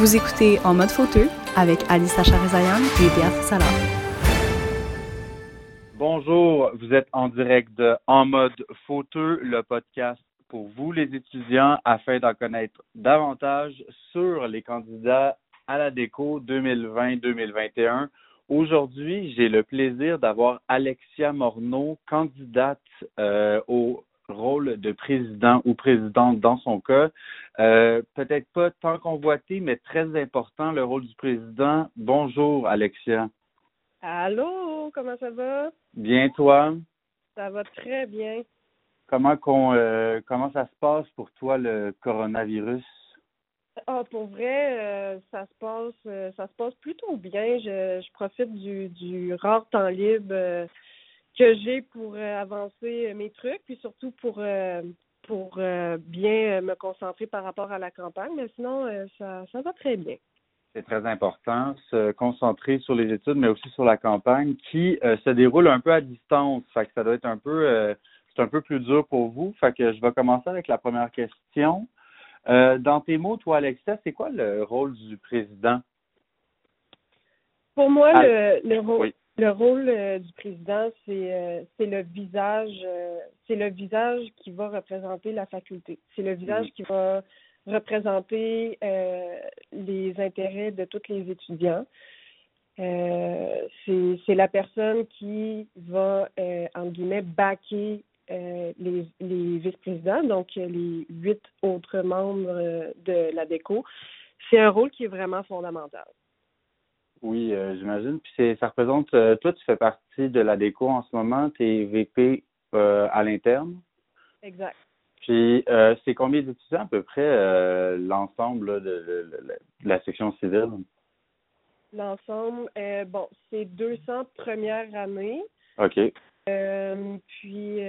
Vous écoutez En mode fauteux avec Alissa Charizayan et Béatrice Salah. Bonjour, vous êtes en direct de En mode fauteux, le podcast pour vous les étudiants afin d'en connaître davantage sur les candidats à la déco 2020-2021. Aujourd'hui, j'ai le plaisir d'avoir Alexia Morneau, candidate euh, au rôle de président ou présidente dans son cas. Euh, Peut-être pas tant convoité, mais très important, le rôle du président. Bonjour, Alexia. Allô, comment ça va? Bien, toi? Ça va très bien. Comment, qu'on, euh, comment ça se passe pour toi, le coronavirus? Ah, pour vrai, euh, ça se passe ça se passe plutôt bien. Je, je profite du, du rare temps libre que j'ai pour euh, avancer mes trucs, puis surtout pour euh, pour euh, bien me concentrer par rapport à la campagne. Mais sinon, euh, ça, ça va très bien. C'est très important, se concentrer sur les études, mais aussi sur la campagne qui euh, se déroule un peu à distance. Fait que ça doit être un peu euh, c'est un peu plus dur pour vous. Fait que je vais commencer avec la première question. Euh, dans tes mots, toi, Alexia, c'est quoi le rôle du président? Pour moi, Ah, le, le rôle oui. Le rôle euh, du président, c'est euh, c'est le visage euh, c'est le visage qui va représenter la faculté. C'est le visage qui va représenter les intérêts de tous les étudiants. C'est la personne qui va, entre guillemets, backer euh, les, les vice-présidents, donc les huit autres membres de la DECO. C'est un rôle qui est vraiment fondamental. Oui, euh, j'imagine. Puis c'est ça représente euh, toi, tu fais partie de la déco en ce moment, tu es VP euh, à l'interne? Exact. Puis euh, c'est combien d'étudiants à peu près l'ensemble là, de, de- de- de la section civile? L'ensemble, euh, bon, c'est 200 premières années. OK. Puis,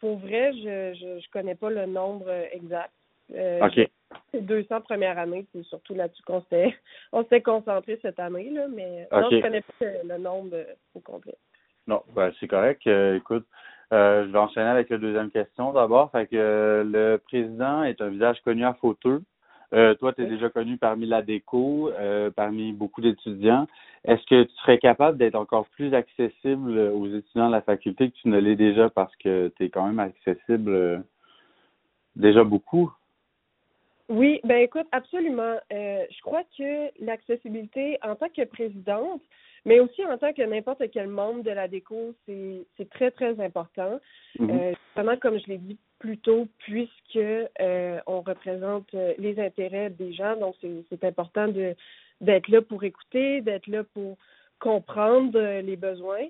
pour vrai, je, je je connais pas le nombre exact. Euh, OK. C'est 200 premières années, c'est surtout là-dessus qu'on s'était on s'était concentré cette année là, mais non, je connais pas le, nombre euh, au complet. Non, ben, c'est correct. Euh, écoute, euh, je vais enchaîner avec la deuxième question d'abord. Fait que le président est un visage connu à fauteux. Euh, toi, tu es Oui. déjà connu parmi la déco, euh, parmi beaucoup d'étudiants. Est-ce que tu serais capable d'être encore plus accessible aux étudiants de la faculté que tu ne l'es déjà parce que tu es quand même accessible euh, déjà beaucoup? Oui, ben écoute, absolument. Euh, je crois que l'accessibilité en tant que présidente, mais aussi en tant que n'importe quel membre de la déco, c'est c'est très, très important. Mhm. Euh, justement, comme je l'ai dit plus tôt, puisque euh, on représente euh, les intérêts des gens, donc c'est c'est important de d'être là pour écouter, d'être là pour comprendre euh, les besoins.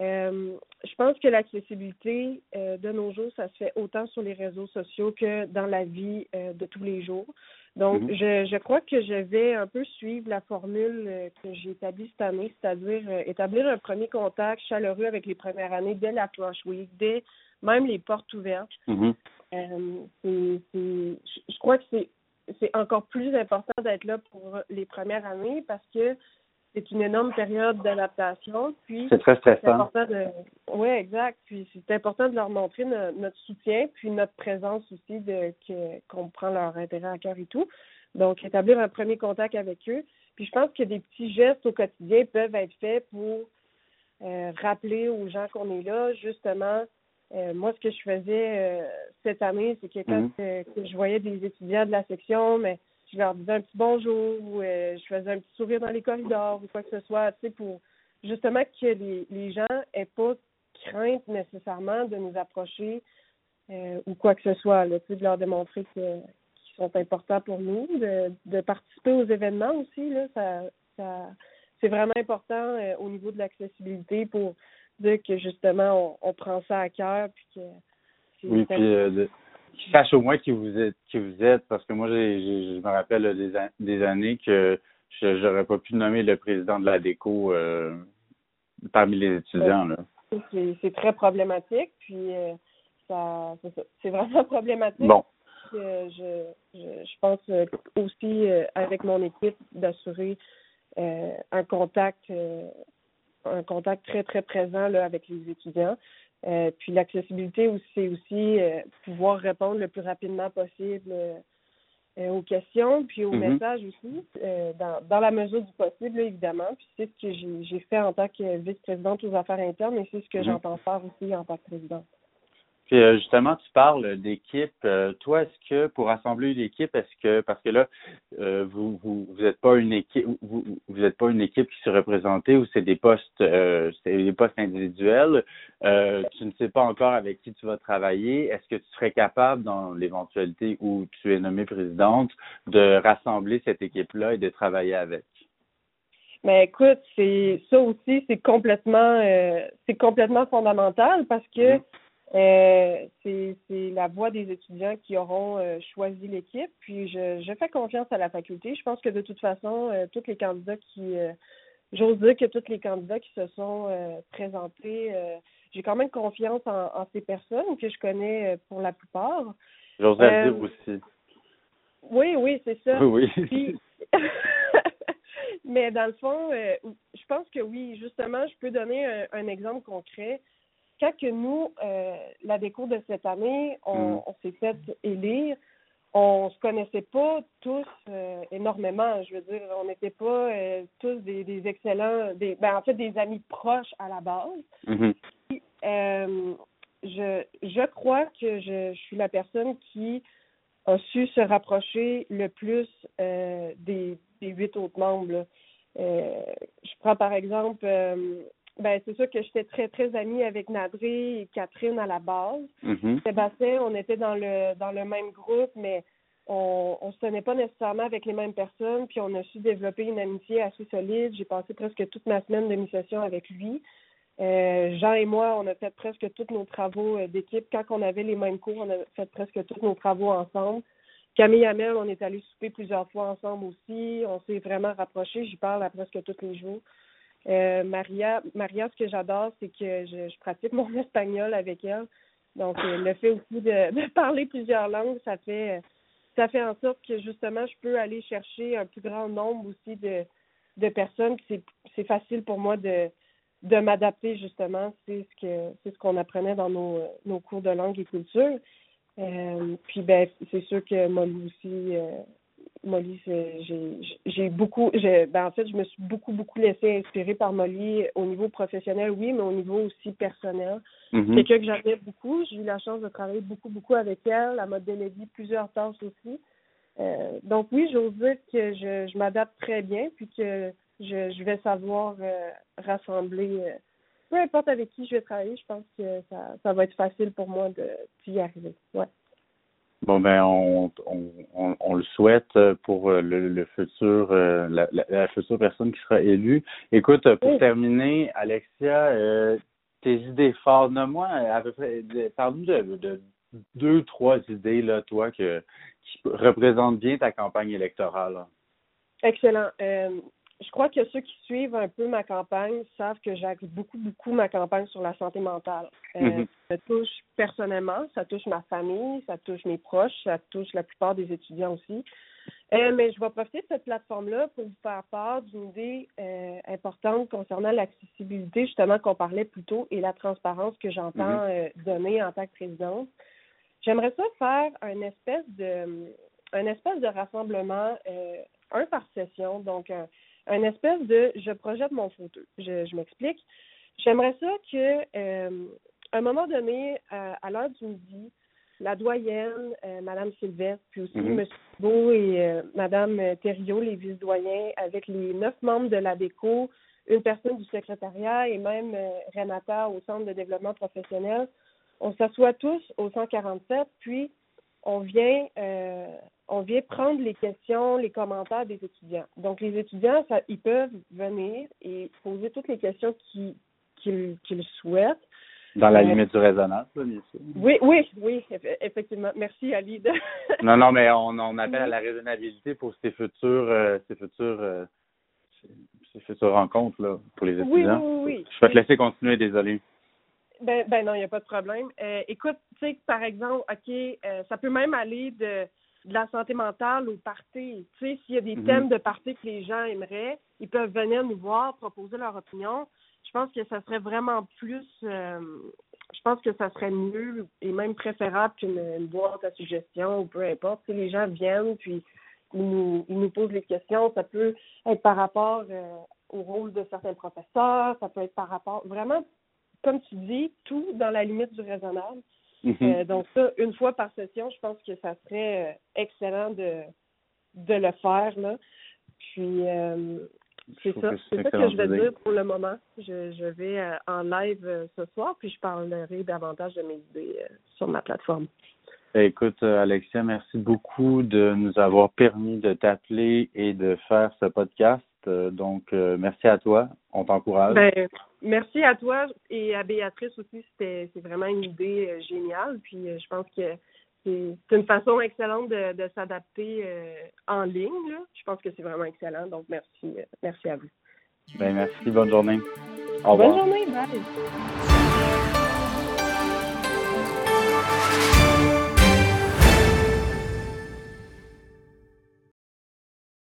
Euh, je pense que l'accessibilité euh, de nos jours, ça se fait autant sur les réseaux sociaux que dans la vie euh, de tous les jours. Donc, Mhm. je, je crois que je vais un peu suivre la formule que j'ai établie cette année, c'est-à-dire établir un premier contact chaleureux avec les premières années dès la Flash Week, dès même les portes ouvertes. Mhm. Je- je crois que c'est encore plus important d'être là pour les premières années parce que c'est une énorme période d'adaptation. Puis C'est très stressant. important de oui, exact. Puis c'est important de leur montrer no- notre soutien, puis notre présence aussi de qu'on prend leur intérêt à cœur et tout. Donc établir un premier contact avec eux. Puis je pense que des petits gestes au quotidien peuvent être faits pour euh, rappeler aux gens qu'on est là, justement. Euh, moi, ce que je faisais euh, cette année, c'est que quand que je voyais des étudiants de la section, mais je leur disais un petit bonjour ou euh, je faisais un petit sourire dans les corridors ou quoi que ce soit, tu sais, pour justement que les, les gens aient pas crainte nécessairement de nous approcher euh, ou quoi que ce soit, là, tu sais, de leur démontrer que qu'ils sont importants pour nous, de, de participer aux événements aussi, là, ça, ça c'est vraiment important euh, au niveau de l'accessibilité pour dire que justement on, on prend ça à cœur puis que Oui, puis euh, de- qu'ils sachent au moins qui vous êtes, qui vous êtes, parce que moi, j'ai, j'ai- je me rappelle là, des, an- des années que je j'aurais pas pu nommer le président de la déco euh, parmi les étudiants. Là. c'est c'est très problématique puis euh, ça c'est ça. c'est vraiment problématique Bon, que je, je, je pense euh, aussi euh, avec mon équipe d'assurer euh, un contact euh, un contact très très présent là, avec les étudiants. Euh, puis l'accessibilité aussi c'est aussi euh, pouvoir répondre le plus rapidement possible euh, aux questions, puis aux Mhm. messages aussi, dans, dans la mesure du possible, là, évidemment. Puis c'est ce que j'ai j'ai fait en tant que vice-présidente aux affaires internes, et c'est ce que Mhm. j'entends faire aussi en tant que présidente. Puis euh, justement, tu parles d'équipe. Euh, toi, est-ce que pour assembler une équipe, est-ce que parce que là, euh, vous vous vous êtes pas une équipe, vous vous êtes pas une équipe qui se représentée ou c'est des postes, euh, c'est des postes individuels? Euh, tu ne sais pas encore avec qui tu vas travailler. Est-ce que tu serais capable, dans l'éventualité où tu es nommée présidente, de rassembler cette équipe-là et de travailler avec? Mais écoute, c'est ça aussi, c'est complètement euh, c'est complètement fondamental parce que Mhm. Euh, c'est la voix des étudiants qui auront euh, choisi l'équipe. Puis je, je fais confiance à la faculté. Je pense que de toute façon, euh, tous les candidats qui euh, j'ose dire que tous les candidats qui se sont euh, présentés, j'ai quand même confiance en, en ces personnes que je connais pour la plupart. Le dire aussi. Oui, oui, c'est ça. Oui, oui. Puis, mais dans le fond, je pense que oui, justement, je peux donner un, un exemple concret. Quand que nous, euh, la déco de cette année, on, Mm. on s'est fait élire, on se connaissait pas tous euh, énormément. Je veux dire, on n'était pas euh, tous des, des excellents, des, ben, en fait, des amis proches à la base. Mhm. Euh, je, je crois que je, je suis la personne qui a su se rapprocher le plus des, des huit autres membres. je prends par exemple, ben c'est sûr que j'étais très très amie avec Nadré et Catherine à la base. Mhm. Sébastien, on était dans le dans le même groupe, mais on on se tenait pas nécessairement avec les mêmes personnes, puis on a su développer une amitié assez solide. J'ai passé presque toute ma semaine de mi-session avec lui. Euh, Jean et moi, on a fait presque tous nos travaux euh, d'équipe. Quand on avait les mêmes cours, on a fait presque tous nos travaux ensemble. Camille Hamel, on est allé souper plusieurs fois ensemble aussi. On s'est vraiment rapprochés. J'y parle à presque tous les jours. Euh, Maria, Maria, ce que j'adore, c'est que je, je pratique mon espagnol avec elle. Donc, euh, le fait aussi de, parler plusieurs langues, ça fait ça fait en sorte que justement, je peux aller chercher un plus grand nombre aussi de, de personnes. C'est facile pour moi de, de m'adapter justement. C'est ce que c'est ce qu'on apprenait dans nos, cours de langue et culture. Euh, puis ben c'est sûr que Molly aussi Molly j'ai beaucoup ben en fait je me suis beaucoup beaucoup laissée inspirer par Molly au niveau professionnel oui mais au niveau aussi personnel Mhm. quelqu'un que j'aimais beaucoup j'ai eu la chance de travailler beaucoup beaucoup avec elle elle m'a délégué plusieurs tâches aussi Euh, donc oui j'ose dire que je, je m'adapte très bien puis que je, je vais savoir euh, rassembler euh, peu importe avec qui je vais travailler, je pense que ça, ça va être facile pour moi d'y arriver. Ouais. Bon ben on, on, on, on le souhaite pour euh, le, le futur euh, la, la, la future personne qui sera élue. Écoute, pour Oui. terminer, Alexia, euh, tes idées fortes, moi à peu près parle-nous de, de deux, trois idées là, toi, que qui représentent bien ta campagne électorale. Excellent. Euh, je crois que ceux qui suivent un peu ma campagne savent que j'axe beaucoup, beaucoup ma campagne sur la santé mentale. Euh, Mhm. Ça touche personnellement, ça touche ma famille, ça touche mes proches, ça touche la plupart des étudiants aussi. Euh, mais je vais profiter de cette plateforme-là pour vous faire part d'une idée euh, importante concernant l'accessibilité, justement, qu'on parlait plus tôt, et la transparence que j'entends euh, donner en tant que présidente. J'aimerais ça faire un espèce de un espèce de rassemblement, un par session, donc un, un espèce de je projette mon photo. Je, je m'explique. J'aimerais ça que euh, à un moment donné, à, à l'heure du midi, la doyenne, euh, Madame Sylvestre, puis aussi Mhm. M. Beau et euh, Madame Thériault, les vice-doyens, avec les neuf membres de la DECO, une personne du secrétariat et même euh, Renata au Centre de développement professionnel, on s'assoit tous au 147, puis on vient euh, on vient prendre les questions, les commentaires des étudiants. Donc les étudiants, ça, ils peuvent venir et poser toutes les questions qu'ils qu'ils qu'ils souhaitent. Dans la Euh, limite du raisonnable, bien sûr. Oui, oui, oui, eff- effectivement. Merci Ali. de- Non, non, mais on, on appelle à la raisonnabilité pour ces futures, euh, ces futures, euh, ces, futures rencontres là, pour les Oui, étudiants. oui, oui. Je vais te laisser continuer, désolé. Ben, ben non, il n'y a pas de problème. Euh, écoute, tu sais, par exemple, OK, euh, ça peut même aller de, de la santé mentale au party. Tu sais, s'il y a des Mhm. thèmes de party que les gens aimeraient, ils peuvent venir nous voir, proposer leur opinion. Je pense que ça serait vraiment plus, euh, je pense que ça serait mieux et même préférable qu'une boîte à suggestions ou peu importe. Si les gens viennent, puis ils nous, ils nous posent les questions, ça peut être par rapport euh, au rôle de certains professeurs, ça peut être par rapport, vraiment, comme tu dis, tout dans la limite du raisonnable. Mhm. Euh, donc ça, une fois par session, je pense que ça serait euh, excellent de, de le faire. Là. Puis euh, c'est ça, que c'est ça que je vais dire pour le moment. Je, je vais euh, en live ce soir, puis je parlerai davantage de mes idées sur ma plateforme. Écoute, euh, Alexia, merci beaucoup de nous avoir permis de t'appeler et de faire ce podcast. Euh, Donc, euh, merci à toi. On t'encourage. Ben, merci à toi et à Béatrice aussi. C'était c'est vraiment une idée euh, géniale. Puis je pense que c'est c'est une façon excellente de, de s'adapter euh, en ligne. Là. Je pense que c'est vraiment excellent. Donc merci, euh, merci à vous. Ben, merci. Bonne journée. Au revoir. Bonne journée, bye.